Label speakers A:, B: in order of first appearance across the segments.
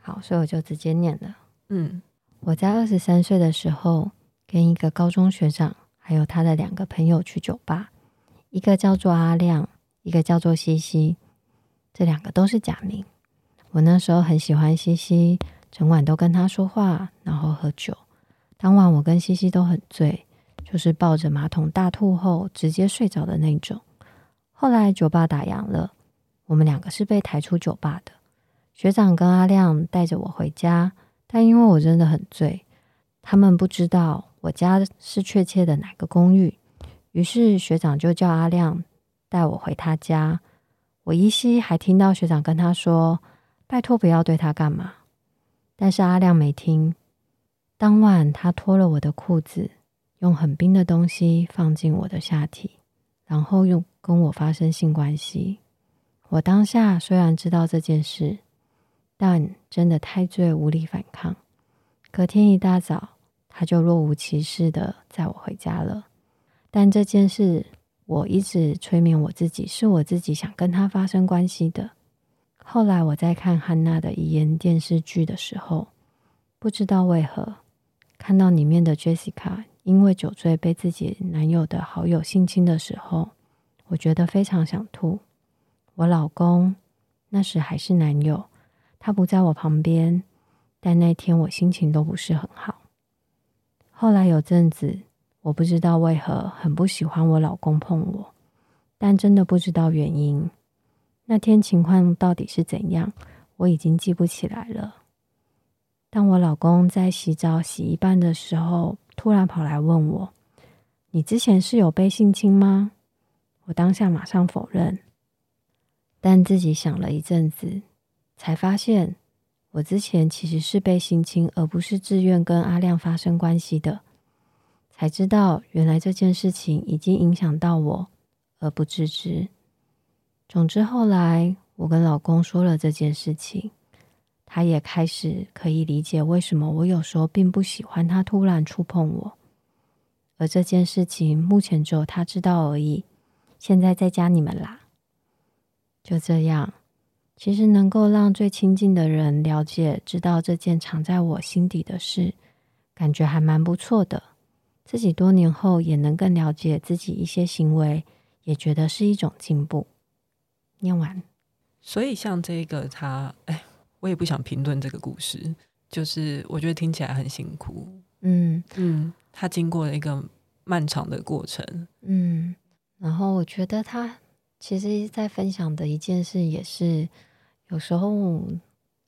A: 好，所以我就直接念了。
B: 嗯，
A: 我在二十三岁的时候，跟一个高中学长，还有他的两个朋友去酒吧，一个叫做阿亮，一个叫做西西，这两个都是假名。我那时候很喜欢西西，整晚都跟他说话，然后喝酒。当晚我跟西西都很醉，就是抱着马桶大吐后直接睡着的那种。后来酒吧打烊了，我们两个是被抬出酒吧的。学长跟阿亮带着我回家，但因为我真的很醉，他们不知道我家是确切的哪个公寓，于是学长就叫阿亮带我回他家。我依稀还听到学长跟他说：“拜托不要对他干嘛。”但是阿亮没听。当晚，他脱了我的裤子，用很冰的东西放进我的下体，然后用跟我发生性关系。我当下虽然知道这件事，但真的太醉，无力反抗。隔天一大早，他就若无其事的载我回家了。但这件事，我一直催眠我自己，是我自己想跟他发生关系的。后来我在看汉娜的遗言电视剧的时候，不知道为何。看到里面的 Jessica 因为酒醉被自己男友的好友性侵的时候，我觉得非常想吐。我老公那时还是男友，他不在我旁边，但那天我心情都不是很好。后来有阵子，我不知道为何很不喜欢我老公碰我，但真的不知道原因。那天情况到底是怎样，我已经记不起来了。当我老公在洗澡洗一半的时候，突然跑来问我：“你之前是有被性侵吗？”我当下马上否认，但自己想了一阵子，才发现我之前其实是被性侵，而不是自愿跟阿亮发生关系的。才知道原来这件事情已经影响到我，而不自知。总之后来我跟老公说了这件事情。他也开始可以理解为什么我有时候并不喜欢他突然触碰我，而这件事情目前只有他知道而已。现在在加你们啦，就这样，其实能够让最亲近的人了解、知道这件藏在我心底的事，感觉还蛮不错的。自己多年后也能更了解自己一些行为，也觉得是一种进步。念完，
B: 所以像这个他，哎。我也不想评论这个故事，就是我觉得听起来很辛苦。
A: 嗯
B: 嗯，他经过了一个漫长的过程。
A: 嗯，然后我觉得他其实，在分享的一件事，也是有时候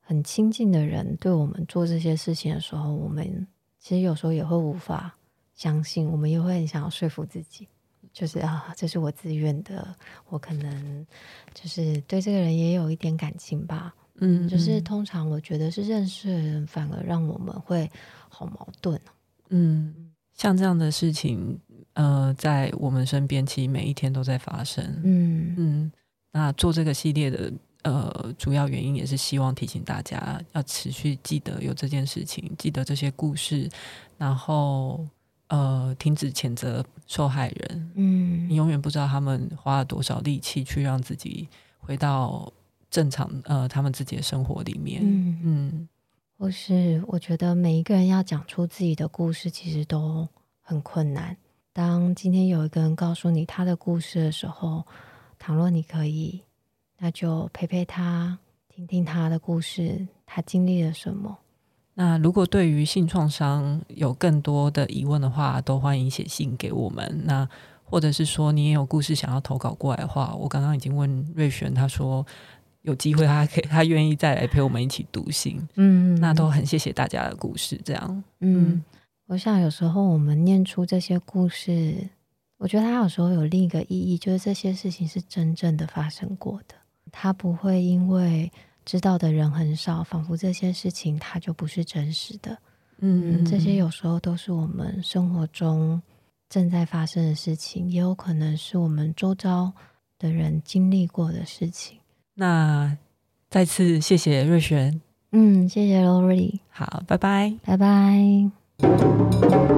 A: 很亲近的人对我们做这些事情的时候，我们其实有时候也会无法相信，我们也会很想要说服自己，就是啊，这是我自愿的，我可能就是对这个人也有一点感情吧。嗯，就是通常我觉得是认识的人，反而让我们会好矛盾。
B: 嗯，像这样的事情，呃，在我们身边其实每一天都在发生。
A: 嗯
B: 嗯，那做这个系列的呃主要原因也是希望提醒大家要持续记得有这件事情，记得这些故事，然后呃停止谴责受害人。
A: 嗯，
B: 你永远不知道他们花了多少力气去让自己回到。正常呃，他们自己的生活里面，
A: 嗯
B: 嗯，
A: 或是我觉得每一个人要讲出自己的故事，其实都很困难。当今天有一个人告诉你他的故事的时候，倘若你可以，那就陪陪他，听听他的故事，他经历了什么。
B: 那如果对于性创伤有更多的疑问的话，都欢迎写信给我们。那或者是说你也有故事想要投稿过来的话，我刚刚已经问瑞璇，他说。有机会，他可以，他愿意再来陪我们一起读信。
A: 嗯，
B: 那都很谢谢大家的故事。这样，嗯，
A: 嗯，我想有时候我们念出这些故事，我觉得它有时候有另一个意义，就是这些事情是真正的发生过的。它不会因为知道的人很少，仿佛这些事情它就不是真实的。
B: 嗯，
A: 嗯，这些有时候都是我们生活中正在发生的事情，也有可能是我们周遭的人经历过的事情。
B: 那再次谢谢瑞璇，
A: 嗯，谢谢 Lori，
B: 好，拜拜，
A: 拜拜。Música